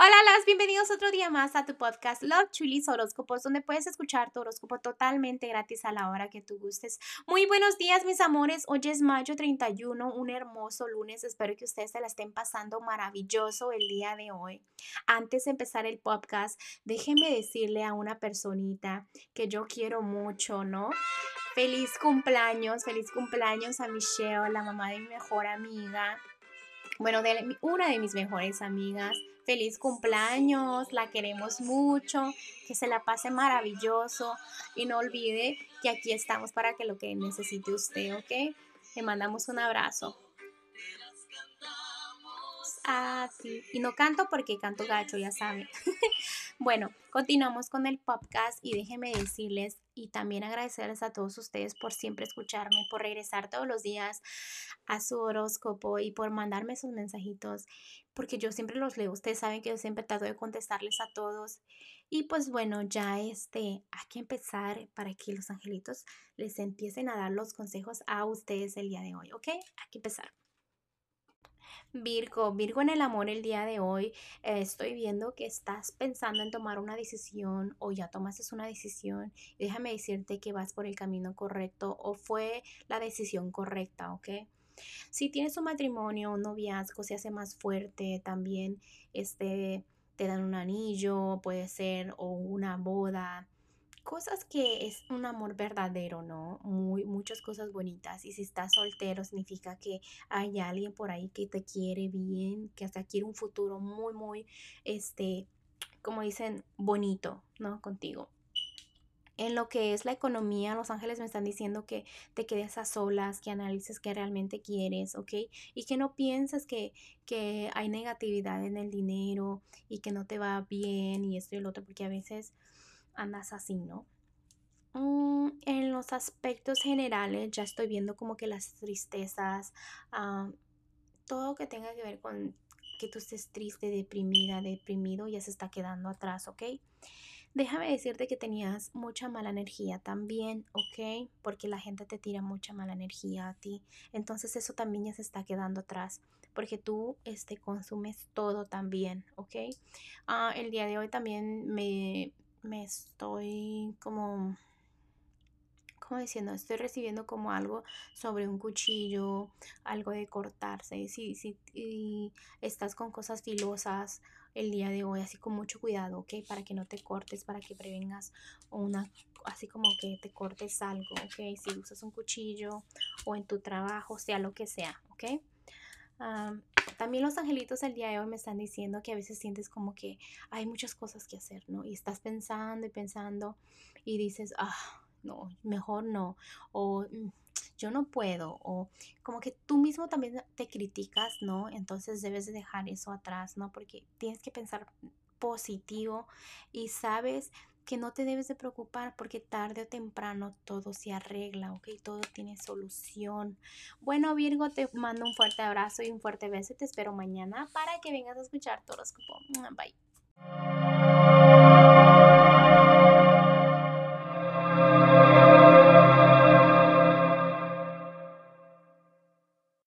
Hola, las bienvenidos otro día más a tu podcast Love Chulis Horóscopos, donde puedes escuchar tu horóscopo totalmente gratis a la hora que tú gustes. Muy buenos días, mis amores. Hoy es mayo 31, un hermoso lunes. Espero que ustedes se la estén pasando maravilloso el día de hoy. Antes de empezar el podcast, déjenme decirle a una personita que yo quiero mucho, ¿no? Feliz cumpleaños, feliz cumpleaños a Michelle, la mamá de mi mejor amiga. Bueno, de una de mis mejores amigas feliz cumpleaños, la queremos mucho, que se la pase maravilloso y no olvide que aquí estamos para que lo que necesite usted, ¿ok? Le mandamos un abrazo. Y no canto porque canto gacho, ya saben. bueno, continuamos con el podcast y déjenme decirles y también agradecerles a todos ustedes por siempre escucharme, por regresar todos los días a su horóscopo y por mandarme sus mensajitos, porque yo siempre los leo. Ustedes saben que yo siempre trato de contestarles a todos. Y pues bueno, ya este, hay que empezar para que los angelitos les empiecen a dar los consejos a ustedes el día de hoy, ¿ok? Hay que empezar. Virgo, Virgo en el amor el día de hoy, eh, estoy viendo que estás pensando en tomar una decisión o ya tomaste una decisión. Déjame decirte que vas por el camino correcto o fue la decisión correcta, ¿ok? Si tienes un matrimonio, un noviazgo, se hace más fuerte también, este, te dan un anillo, puede ser, o una boda, cosas que es un amor verdadero, ¿no? Muy, muchas cosas bonitas. Y si estás soltero, significa que hay alguien por ahí que te quiere bien, que hasta quiere un futuro muy, muy, este, como dicen, bonito, ¿no? Contigo. En lo que es la economía, los ángeles me están diciendo que te quedes a solas, que analices qué realmente quieres, ¿ok? Y que no pienses que, que hay negatividad en el dinero y que no te va bien y esto y el otro, porque a veces andas así, ¿no? Mm, en los aspectos generales ya estoy viendo como que las tristezas, ah, todo que tenga que ver con que tú estés triste, deprimida, deprimido, ya se está quedando atrás, ¿ok? Déjame decirte que tenías mucha mala energía también, ¿ok? Porque la gente te tira mucha mala energía a ti. Entonces eso también ya se está quedando atrás, porque tú este, consumes todo también, ¿ok? Ah, el día de hoy también me, me estoy como, como diciendo, estoy recibiendo como algo sobre un cuchillo, algo de cortarse. Si, si y estás con cosas filosas el día de hoy, así con mucho cuidado, ¿ok? Para que no te cortes, para que prevengas una, así como que te cortes algo, ¿ok? Si usas un cuchillo o en tu trabajo, sea lo que sea, ¿ok? También los angelitos el día de hoy me están diciendo que a veces sientes como que hay muchas cosas que hacer, ¿no? Y estás pensando y pensando y dices, ah, no, mejor no. O mm, yo no puedo. O como que tú mismo también te criticas, ¿no? Entonces debes de dejar eso atrás, ¿no? Porque tienes que pensar positivo y sabes que no te debes de preocupar porque tarde o temprano todo se arregla, ¿ok? Todo tiene solución. Bueno, Virgo, te mando un fuerte abrazo y un fuerte beso te espero mañana para que vengas a escuchar horóscopo. Bye.